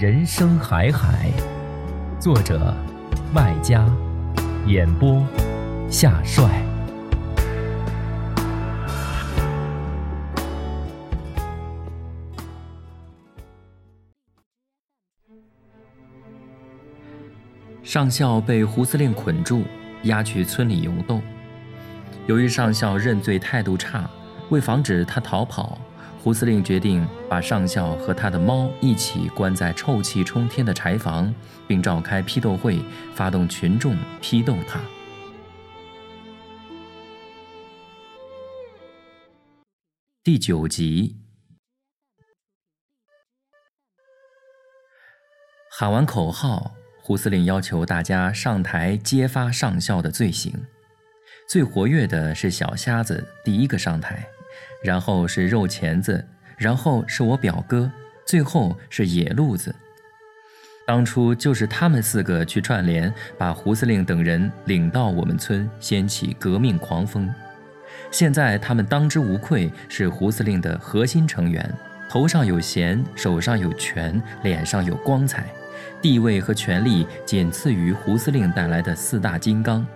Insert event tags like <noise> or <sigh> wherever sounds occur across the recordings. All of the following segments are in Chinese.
人生海海，作者麦家，演播夏帅。上校被胡司令捆住，押去村里游斗。由于上校认罪态度差，为防止他逃跑。胡司令决定把上校和他的猫一起关在臭气冲天的柴房，并召开批斗会，发动群众批斗他。第九集，喊完口号，胡司令要求大家上台揭发上校的罪行。最活跃的是小瞎子，第一个上台。然后是肉钳子，然后是我表哥，最后是野路子。当初就是他们四个去串联，把胡司令等人领到我们村，掀起革命狂风。现在他们当之无愧是胡司令的核心成员，头上有衔，手上有权，脸上有光彩，地位和权力仅次于胡司令带来的四大金刚。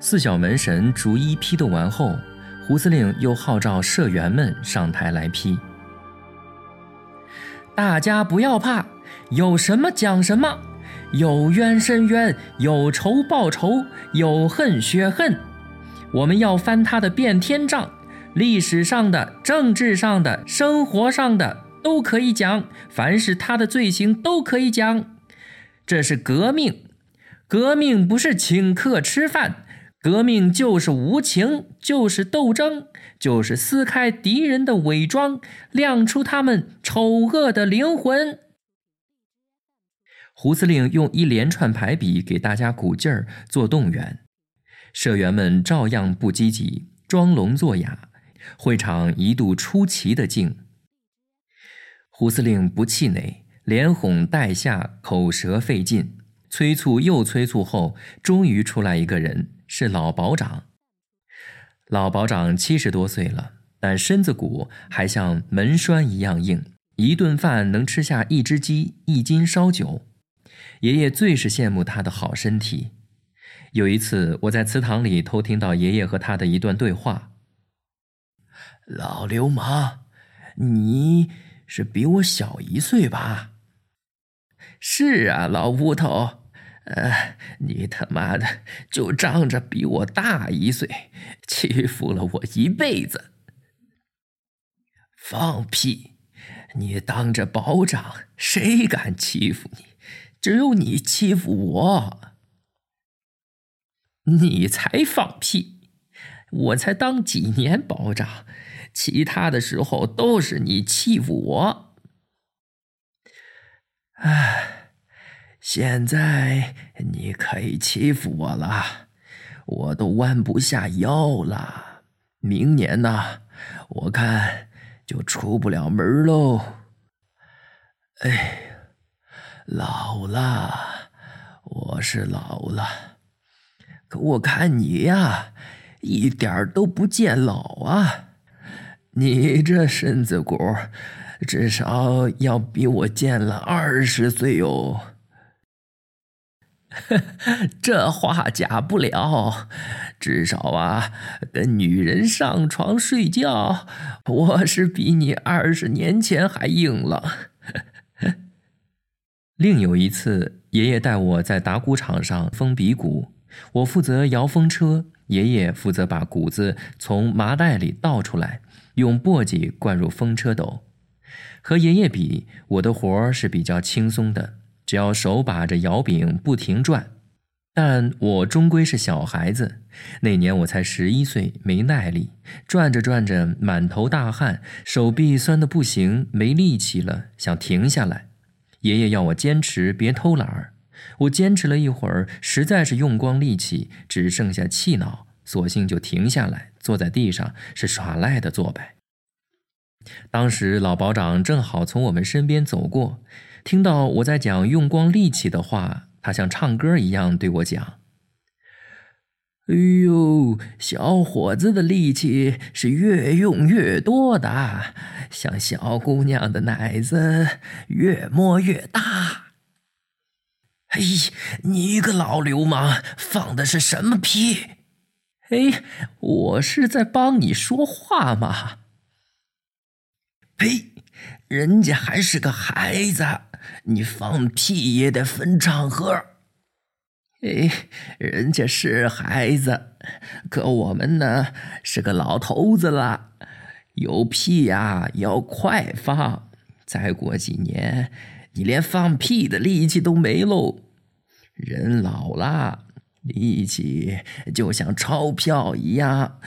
四小门神逐一批斗完后。胡司令又号召社员们上台来批。大家不要怕，有什么讲什么，有冤申冤，有仇报仇，有恨雪恨。我们要翻他的变天账，历史上的、政治上的、生活上的都可以讲，凡是他的罪行都可以讲。这是革命，革命不是请客吃饭。革命就是无情，就是斗争，就是撕开敌人的伪装，亮出他们丑恶的灵魂。胡司令用一连串排比给大家鼓劲儿，做动员，社员们照样不积极，装聋作哑。会场一度出奇的静。胡司令不气馁，连哄带吓，口舌费劲，催促又催促后，终于出来一个人。是老保长。老保长七十多岁了，但身子骨还像门栓一样硬，一顿饭能吃下一只鸡、一斤烧酒。爷爷最是羡慕他的好身体。有一次，我在祠堂里偷听到爷爷和他的一段对话：“老流氓，你是比我小一岁吧？”“是啊，老乌头。”呃，你他妈的就仗着比我大一岁，欺负了我一辈子。放屁！你当着保长，谁敢欺负你？只有你欺负我。你才放屁！我才当几年保长，其他的时候都是你欺负我。唉。现在你可以欺负我了，我都弯不下腰了。明年呢，我看就出不了门喽。哎，老了，我是老了，可我看你呀，一点都不见老啊。你这身子骨，至少要比我健了二十岁哟。<laughs> 这话假不了，至少啊，跟女人上床睡觉，我是比你二十年前还硬朗。<laughs> 另有一次，爷爷带我在打鼓场上封鼻鼓，我负责摇风车，爷爷负责把谷子从麻袋里倒出来，用簸箕灌入风车斗。和爷爷比，我的活儿是比较轻松的，只要手把着摇柄不停转。但我终归是小孩子，那年我才十一岁，没耐力，转着转着满头大汗，手臂酸得不行，没力气了，想停下来。爷爷要我坚持，别偷懒儿。我坚持了一会儿，实在是用光力气，只剩下气恼，索性就停下来，坐在地上，是耍赖的做呗。当时老保长正好从我们身边走过，听到我在讲用光力气的话。他像唱歌一样对我讲：“哎呦，小伙子的力气是越用越多的，像小姑娘的奶子越摸越大。”哎，你个老流氓，放的是什么屁？哎，我是在帮你说话嘛。呸，人家还是个孩子。你放屁也得分场合。哎，人家是孩子，可我们呢是个老头子了，有屁呀要快放。再过几年，你连放屁的力气都没喽。人老了，力气就像钞票一样，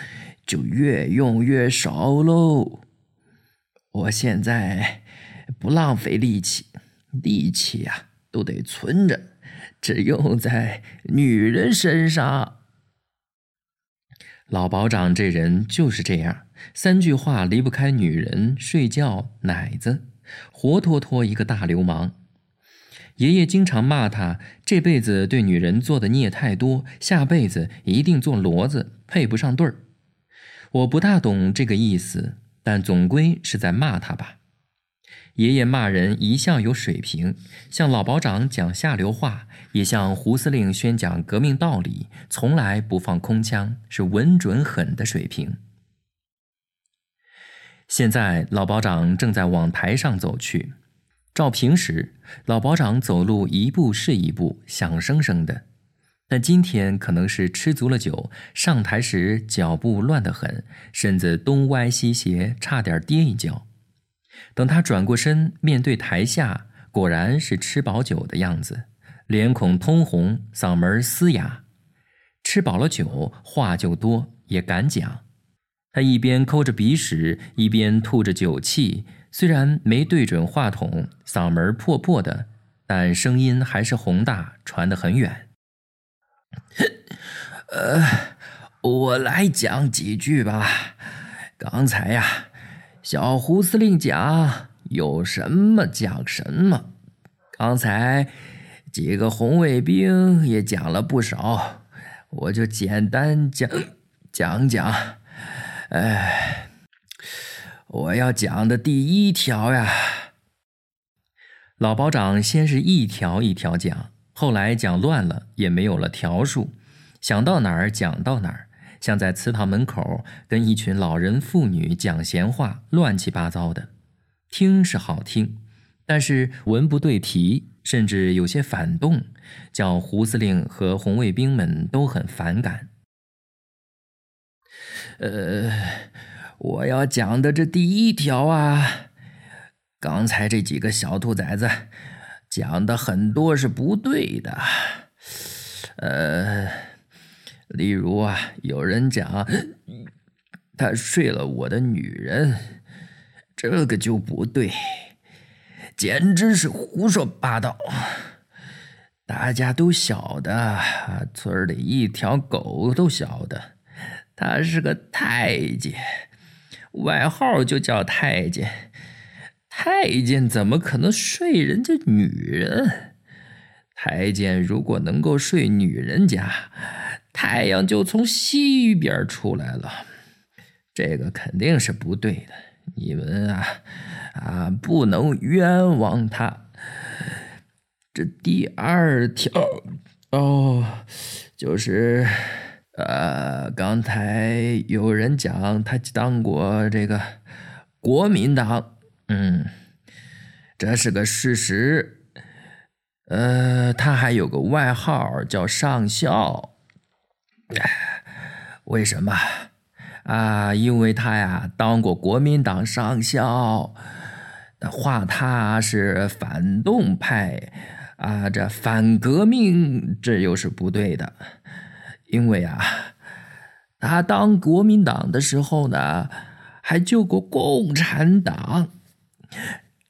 就越用越少喽。我现在不浪费力气。力气呀，都得存着，只用在女人身上。老保长这人就是这样，三句话离不开女人、睡觉、奶子，活脱脱一个大流氓。爷爷经常骂他，这辈子对女人做的孽太多，下辈子一定做骡子，配不上对儿。我不大懂这个意思，但总归是在骂他吧。爷爷骂人一向有水平，向老保长讲下流话，也向胡司令宣讲革命道理，从来不放空腔，是稳准狠的水平。现在老保长正在往台上走去，照平时，老保长走路一步是一步，响生生的，但今天可能是吃足了酒，上台时脚步乱得很，身子东歪西斜，差点跌一跤。等他转过身面对台下，果然是吃饱酒的样子，脸孔通红，嗓门嘶哑。吃饱了酒，话就多，也敢讲。他一边抠着鼻屎，一边吐着酒气，虽然没对准话筒，嗓门破破的，但声音还是宏大，传得很远。呃，我来讲几句吧。刚才呀。小胡司令讲有什么讲什么，刚才几个红卫兵也讲了不少，我就简单讲讲讲。哎，我要讲的第一条呀，老保长先是一条一条讲，后来讲乱了，也没有了条数，想到哪儿讲到哪儿。像在祠堂门口跟一群老人妇女讲闲话，乱七八糟的，听是好听，但是文不对题，甚至有些反动，叫胡司令和红卫兵们都很反感。呃，我要讲的这第一条啊，刚才这几个小兔崽子讲的很多是不对的，呃。例如啊，有人讲他睡了我的女人，这个就不对，简直是胡说八道。大家都晓得，村里一条狗都晓得，他是个太监，外号就叫太监。太监怎么可能睡人家女人？太监如果能够睡女人家，太阳就从西边出来了，这个肯定是不对的。你们啊啊，不能冤枉他。这第二条哦，就是呃，刚才有人讲他当过这个国民党，嗯，这是个事实。呃，他还有个外号叫上校。<laughs> 为什么？啊，因为他呀当过国民党上校，那话他是反动派，啊，这反革命这又是不对的，因为啊，他当国民党的时候呢，还救过共产党，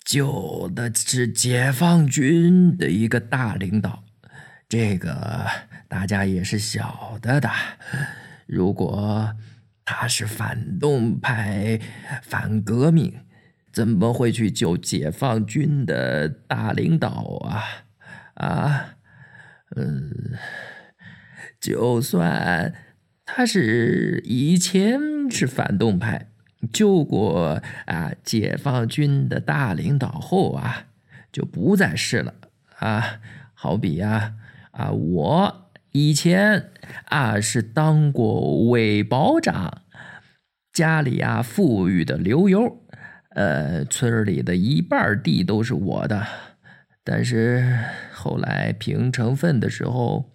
救的是解放军的一个大领导，这个大家也是晓得的。如果他是反动派、反革命，怎么会去救解放军的大领导啊？啊，嗯，就算他是以前是反动派，救过啊解放军的大领导后啊，就不再是了啊。好比呀，啊我。以前啊是当过伪保长，家里啊富裕的流油，呃村里的一半地都是我的。但是后来评成分的时候，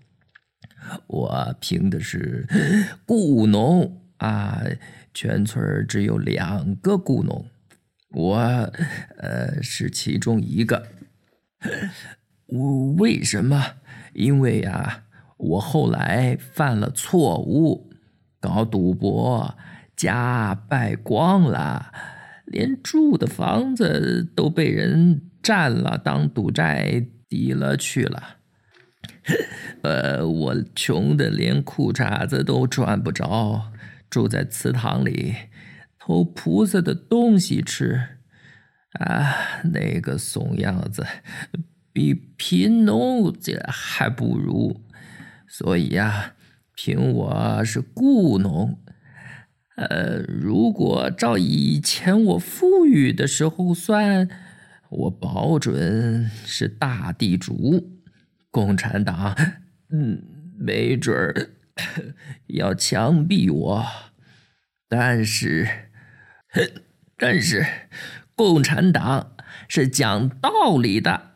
我评的是雇农啊，全村只有两个雇农，我呃是其中一个。我为什么？因为呀。我后来犯了错误，搞赌博，家败光了，连住的房子都被人占了，当赌债抵了去了。呃，我穷的连裤衩子都穿不着，住在祠堂里，偷菩萨的东西吃，啊，那个怂样子，比贫农这还不如。所以呀，凭我是雇农，呃，如果照以前我富裕的时候算，我保准是大地主。共产党，嗯，没准儿 <coughs> 要枪毙我。但是，<coughs> 但是，共产党是讲道理的，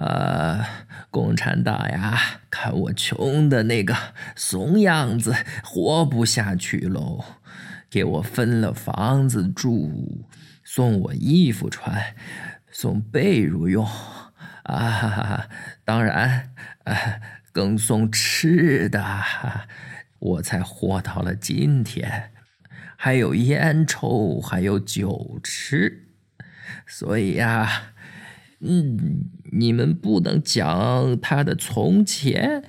呃。共产党呀，看我穷的那个怂样子，活不下去喽，给我分了房子住，送我衣服穿，送被褥用，啊，当然，更送吃的，我才活到了今天，还有烟抽，还有酒吃，所以呀。嗯，你们不能讲他的从前，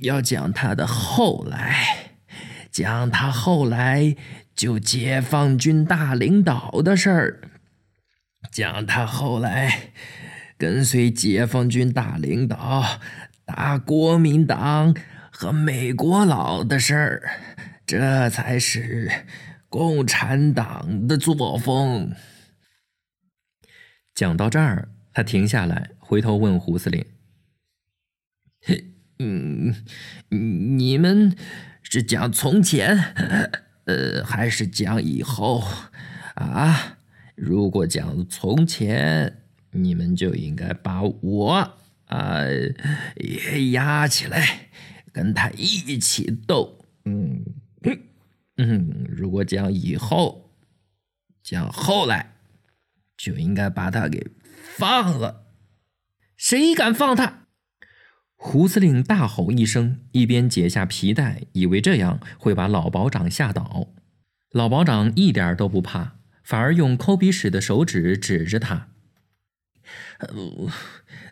要讲他的后来，讲他后来就解放军大领导的事儿，讲他后来跟随解放军大领导打国民党和美国佬的事儿，这才是共产党的作风。讲到这儿，他停下来，回头问胡司令：“嗯，你们是讲从前，呃，还是讲以后？啊？如果讲从前，你们就应该把我啊也押起来，跟他一起斗。嗯嗯，如果讲以后，讲后来。”就应该把他给放了，谁敢放他？胡司令大吼一声，一边解下皮带，以为这样会把老保长吓倒。老保长一点都不怕，反而用抠鼻屎的手指指着他：“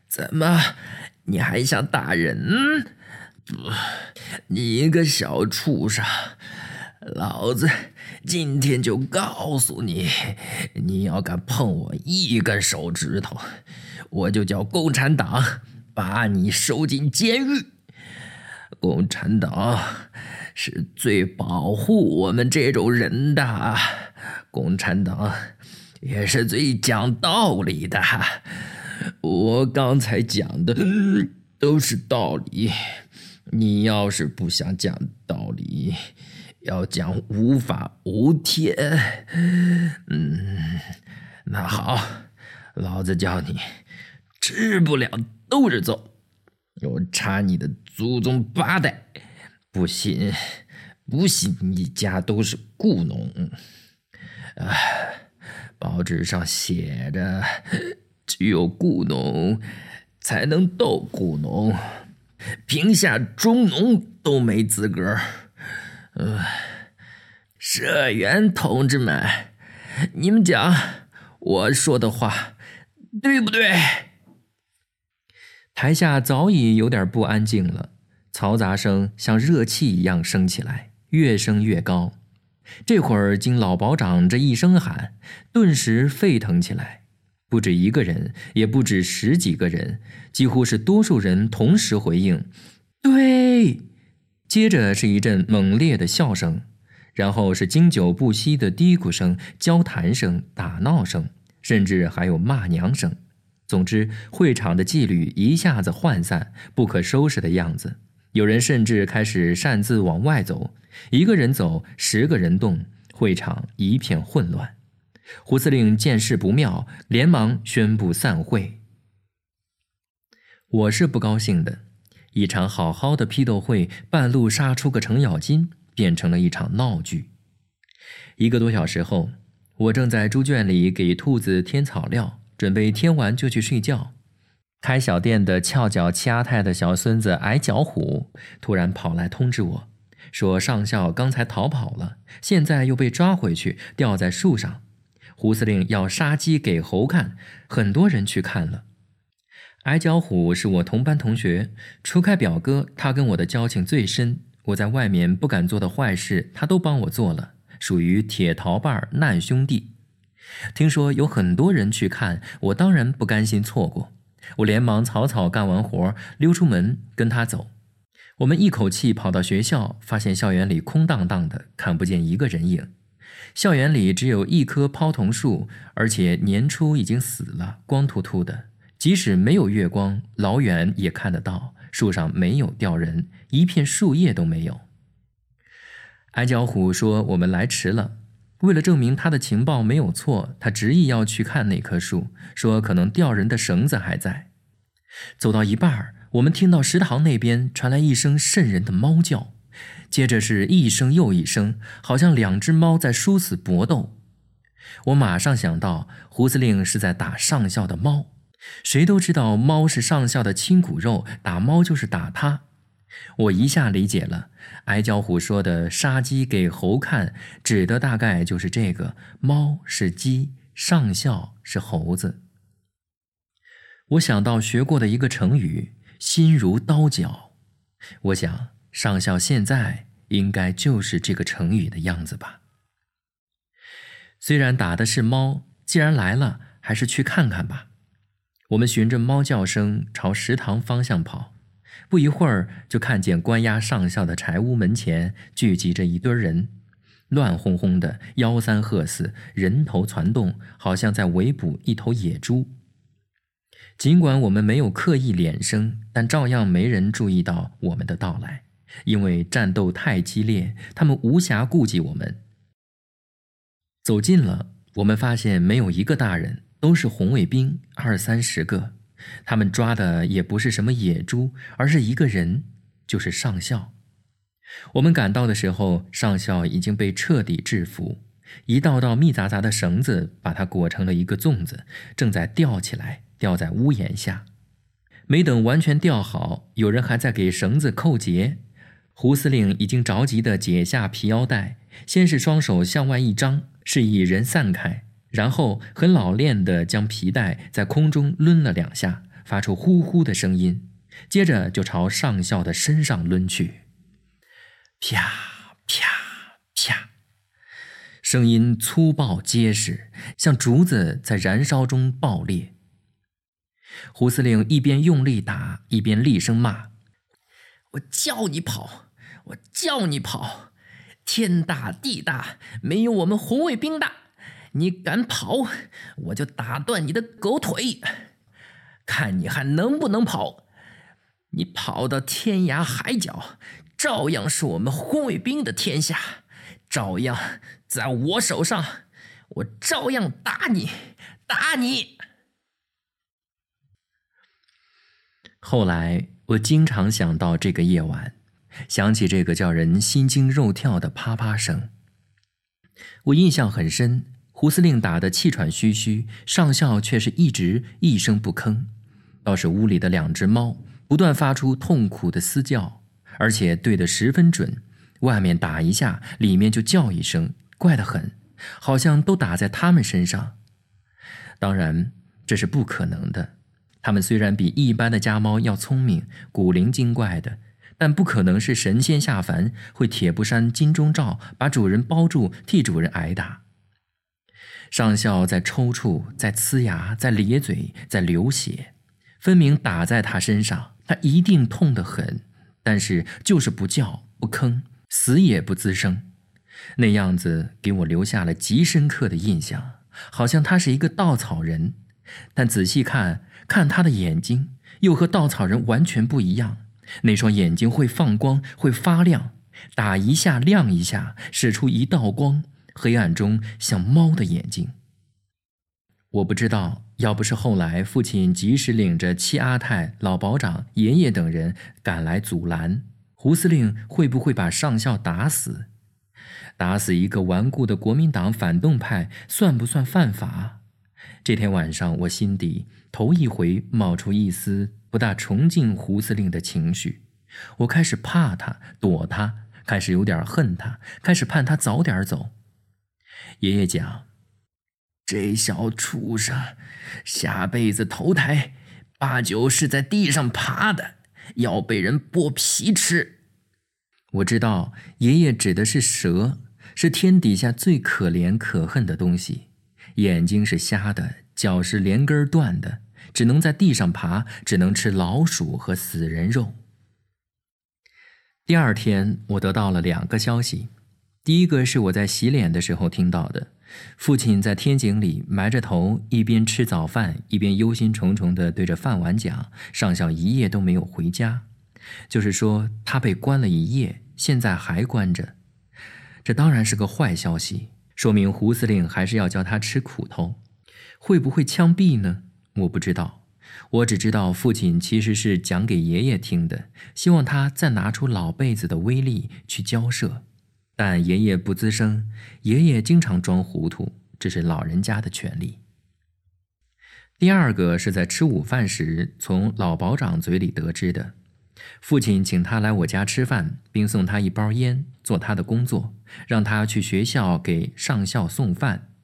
怎么，你还想打人？你一个小畜生！老子！”今天就告诉你，你要敢碰我一根手指头，我就叫共产党把你收进监狱。共产党是最保护我们这种人的，共产党也是最讲道理的。我刚才讲的都是道理，你要是不想讲道理。要讲无法无天，嗯，那好，老子叫你吃不了兜着走，我查你的祖宗八代，不信，不信你家都是雇农。啊，报纸上写着，只有雇农才能斗雇农，贫下中农都没资格。呃，社员同志们，你们讲我说的话对不对？台下早已有点不安静了，嘈杂声像热气一样升起来，越升越高。这会儿经老保长这一声喊，顿时沸腾起来，不止一个人，也不止十几个人，几乎是多数人同时回应：“对。”接着是一阵猛烈的笑声，然后是经久不息的嘀咕声、交谈声、打闹声，甚至还有骂娘声。总之，会场的纪律一下子涣散，不可收拾的样子。有人甚至开始擅自往外走，一个人走，十个人动，会场一片混乱。胡司令见势不妙，连忙宣布散会。我是不高兴的。一场好好的批斗会，半路杀出个程咬金，变成了一场闹剧。一个多小时后，我正在猪圈里给兔子添草料，准备添完就去睡觉。开小店的翘脚七阿太的小孙子矮脚虎突然跑来通知我，说上校刚才逃跑了，现在又被抓回去，吊在树上。胡司令要杀鸡给猴看，很多人去看了。矮脚虎是我同班同学，除开表哥，他跟我的交情最深。我在外面不敢做的坏事，他都帮我做了，属于铁桃瓣难兄弟。听说有很多人去看，我当然不甘心错过。我连忙草草干完活，溜出门跟他走。我们一口气跑到学校，发现校园里空荡荡的，看不见一个人影。校园里只有一棵泡桐树，而且年初已经死了，光秃秃的。即使没有月光，老远也看得到树上没有吊人，一片树叶都没有。矮脚虎说：“我们来迟了。”为了证明他的情报没有错，他执意要去看那棵树，说可能吊人的绳子还在。走到一半儿我们听到食堂那边传来一声瘆人的猫叫，接着是一声又一声，好像两只猫在殊死搏斗。我马上想到，胡司令是在打上校的猫。谁都知道猫是上校的亲骨肉，打猫就是打他。我一下理解了，矮脚虎说的“杀鸡给猴看”，指的大概就是这个：猫是鸡，上校是猴子。我想到学过的一个成语“心如刀绞”，我想上校现在应该就是这个成语的样子吧。虽然打的是猫，既然来了，还是去看看吧。我们循着猫叫声朝食堂方向跑，不一会儿就看见关押上校的柴屋门前聚集着一堆人，乱哄哄的，吆三喝四，人头攒动，好像在围捕一头野猪。尽管我们没有刻意敛声，但照样没人注意到我们的到来，因为战斗太激烈，他们无暇顾及我们。走近了，我们发现没有一个大人。都是红卫兵，二三十个，他们抓的也不是什么野猪，而是一个人，就是上校。我们赶到的时候，上校已经被彻底制服，一道道密杂杂的绳子把他裹成了一个粽子，正在吊起来，吊在屋檐下。没等完全吊好，有人还在给绳子扣结。胡司令已经着急地解下皮腰带，先是双手向外一张，示意人散开。然后很老练地将皮带在空中抡了两下，发出呼呼的声音，接着就朝上校的身上抡去，啪啪啪，声音粗暴结实，像竹子在燃烧中爆裂。胡司令一边用力打，一边厉声骂：“我叫你跑，我叫你跑，天大地大，没有我们红卫兵大。”你敢跑，我就打断你的狗腿，看你还能不能跑！你跑到天涯海角，照样是我们红卫兵的天下，照样在我手上，我照样打你，打你！后来，我经常想到这个夜晚，想起这个叫人心惊肉跳的啪啪声。我印象很深，胡司令打得气喘吁吁，上校却是一直一声不吭。倒是屋里的两只猫不断发出痛苦的嘶叫，而且对得十分准，外面打一下，里面就叫一声，怪得很，好像都打在它们身上。当然，这是不可能的。它们虽然比一般的家猫要聪明、古灵精怪的，但不可能是神仙下凡，会铁布衫、金钟罩把主人包住，替主人挨打。上校在抽搐，在呲牙，在咧嘴，在流血，分明打在他身上，他一定痛得很，但是就是不叫不吭，死也不吱声。那样子给我留下了极深刻的印象，好像他是一个稻草人。但仔细看。看他的眼睛，又和稻草人完全不一样。那双眼睛会放光，会发亮，打一下亮一下，使出一道光，黑暗中像猫的眼睛。我不知道，要不是后来父亲及时领着七阿太、老保长、爷爷等人赶来阻拦，胡司令会不会把上校打死？打死一个顽固的国民党反动派，算不算犯法？这天晚上，我心底头一回冒出一丝不大崇敬胡司令的情绪。我开始怕他，躲他，开始有点恨他，开始盼他早点走。爷爷讲：“这小畜生，下辈子投胎，八九是在地上爬的，要被人剥皮吃。”我知道，爷爷指的是蛇，是天底下最可怜可恨的东西。眼睛是瞎的，脚是连根断的，只能在地上爬，只能吃老鼠和死人肉。第二天，我得到了两个消息，第一个是我在洗脸的时候听到的，父亲在天井里埋着头，一边吃早饭，一边忧心忡忡地对着饭碗讲：“上校一夜都没有回家，就是说他被关了一夜，现在还关着。这当然是个坏消息。”说明胡司令还是要教他吃苦头，会不会枪毙呢？我不知道，我只知道父亲其实是讲给爷爷听的，希望他再拿出老辈子的威力去交涉。但爷爷不吱声，爷爷经常装糊涂，这是老人家的权利。第二个是在吃午饭时从老保长嘴里得知的。父亲请他来我家吃饭，并送他一包烟，做他的工作，让他去学校给上校送饭。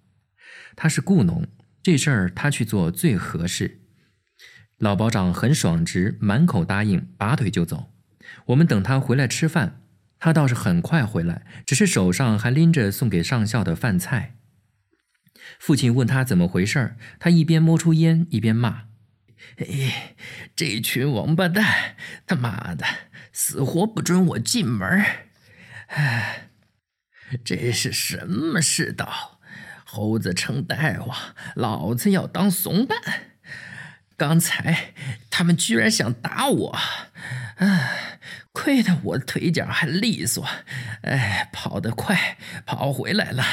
他是雇农，这事儿他去做最合适。老保长很爽直，满口答应，拔腿就走。我们等他回来吃饭，他倒是很快回来，只是手上还拎着送给上校的饭菜。父亲问他怎么回事儿他一边摸出烟，一边骂。哎，这群王八蛋，他妈的，死活不准我进门哎，这是什么世道？猴子称大王，老子要当怂蛋。刚才他们居然想打我，哎，亏得我腿脚还利索，哎，跑得快，跑回来了。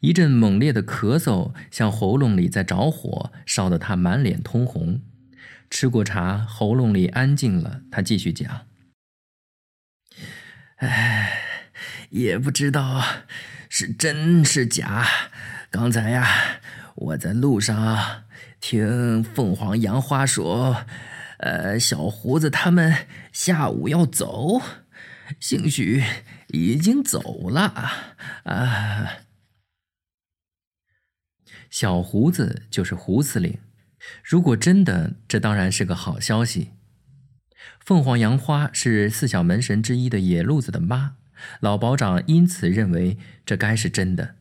一阵猛烈的咳嗽，像喉咙里在着火，烧得他满脸通红。吃过茶，喉咙里安静了，他继续讲：“哎，也不知道是真是假。刚才呀，我在路上听凤凰杨花说，呃，小胡子他们下午要走，兴许已经走了啊。”小胡子就是胡司令，如果真的，这当然是个好消息。凤凰杨花是四小门神之一的野路子的妈，老保长因此认为这该是真的。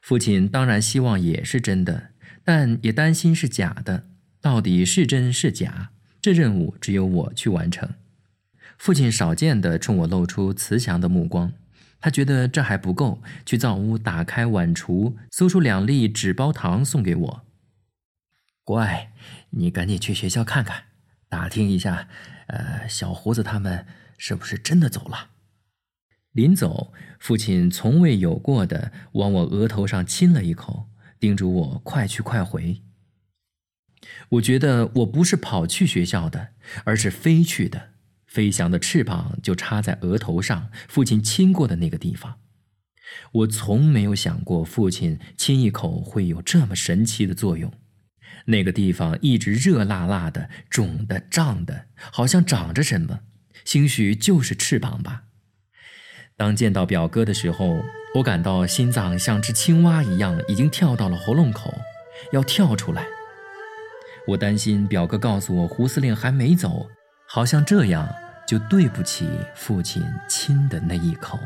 父亲当然希望也是真的，但也担心是假的。到底是真是假，这任务只有我去完成。父亲少见的冲我露出慈祥的目光。他觉得这还不够，去灶屋打开碗橱，搜出两粒纸包糖送给我。乖，你赶紧去学校看看，打听一下，呃，小胡子他们是不是真的走了？临走，父亲从未有过的往我额头上亲了一口，叮嘱我快去快回。我觉得我不是跑去学校的，而是飞去的。飞翔的翅膀就插在额头上，父亲亲过的那个地方。我从没有想过父亲亲一口会有这么神奇的作用。那个地方一直热辣辣的、肿的、胀的，好像长着什么，兴许就是翅膀吧。当见到表哥的时候，我感到心脏像只青蛙一样，已经跳到了喉咙口，要跳出来。我担心表哥告诉我胡司令还没走，好像这样。就对不起父亲亲的那一口。